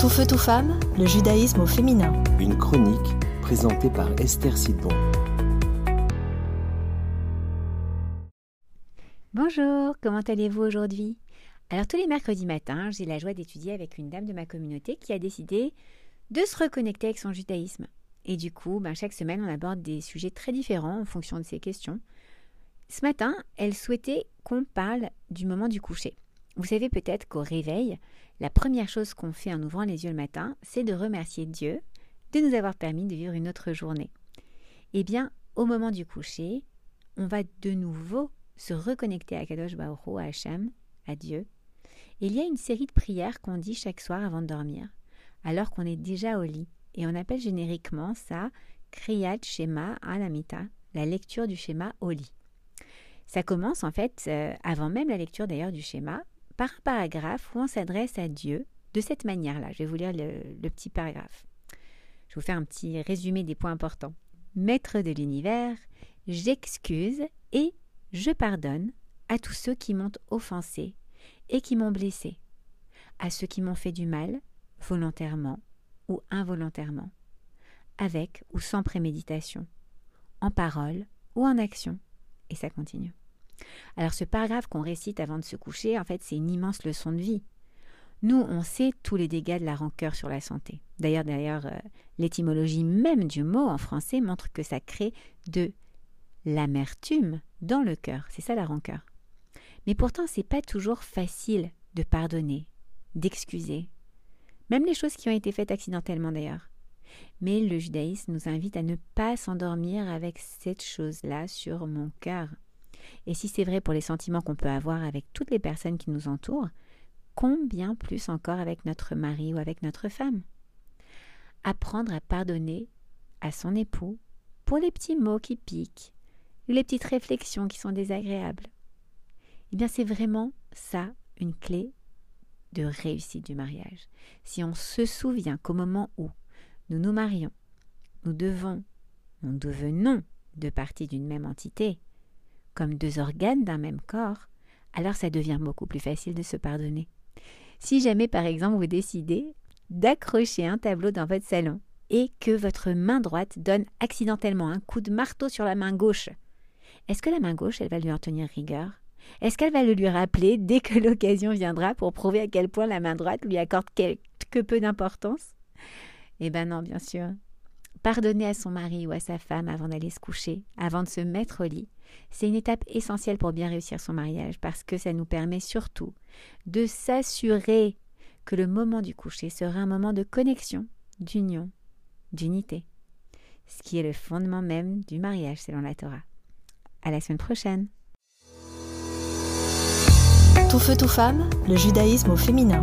Tout feu, tout femme, le judaïsme au féminin. Une chronique présentée par Esther Sidbon. Bonjour, comment allez-vous aujourd'hui? Alors tous les mercredis matins, j'ai la joie d'étudier avec une dame de ma communauté qui a décidé de se reconnecter avec son judaïsme. Et du coup, ben, chaque semaine, on aborde des sujets très différents en fonction de ses questions. Ce matin, elle souhaitait qu'on parle du moment du coucher. Vous savez peut-être qu'au réveil, la première chose qu'on fait en ouvrant les yeux le matin, c'est de remercier Dieu de nous avoir permis de vivre une autre journée. Eh bien, au moment du coucher, on va de nouveau se reconnecter à Kadosh Hu, à Hachem, à Dieu. Et il y a une série de prières qu'on dit chaque soir avant de dormir, alors qu'on est déjà au lit. Et on appelle génériquement ça Kriyat Shema Alamita, la lecture du schéma au lit. Ça commence en fait, euh, avant même la lecture d'ailleurs du schéma, par un paragraphe où on s'adresse à Dieu de cette manière-là. Je vais vous lire le, petit paragraphe. Je vais vous faire un petit résumé des points importants. Maître de l'univers, j'excuse et je pardonne à tous ceux qui m'ont offensé et qui m'ont blessé, à ceux qui m'ont fait du mal, volontairement ou involontairement, avec ou sans préméditation, en parole ou en action. Et ça continue. Alors ce paragraphe qu'on récite avant de se coucher, en fait, c'est une immense leçon de vie. Nous, on sait tous les dégâts de la rancœur sur la santé. D'ailleurs, d'ailleurs, euh, l'étymologie même du mot en français montre que ça crée de l'amertume dans le cœur. C'est ça la rancœur. Mais pourtant, c'est pas toujours facile de pardonner, d'excuser. Même les choses qui ont été faites accidentellement d'ailleurs. Mais le judaïsme nous invite à ne pas s'endormir avec cette chose-là sur mon cœur. Et si c'est vrai pour les sentiments qu'on peut avoir avec toutes les personnes qui nous entourent, combien plus encore avec notre mari ou avec notre femme Apprendre à pardonner à son époux pour les petits mots qui piquent, les petites réflexions qui sont désagréables. Eh bien, c'est vraiment ça une clé de réussite du mariage. Si on se souvient qu'au moment où nous nous marions, nous devons, nous devenons deux parties d'une même entité, comme deux organes d'un même corps, alors ça devient beaucoup plus facile de se pardonner. Si jamais, par exemple, vous décidez d'accrocher un tableau dans votre salon et que votre main droite donne accidentellement un coup de marteau sur la main gauche, est-ce que la main gauche, elle va lui en tenir rigueur? Est-ce qu'elle va le lui rappeler dès que l'occasion viendra pour prouver à quel point la main droite lui accorde quelque peu d'importance? Eh ben non, bien sûr. Pardonner à son mari ou à sa femme avant d'aller se coucher, avant de se mettre au lit, c'est une étape essentielle pour bien réussir son mariage parce que ça nous permet surtout de s'assurer que le moment du coucher sera un moment de connexion, d'union, d'unité, ce qui est le fondement même du mariage selon la Torah. À la semaine prochaine. Tout feu, tout femme, le judaïsme au féminin.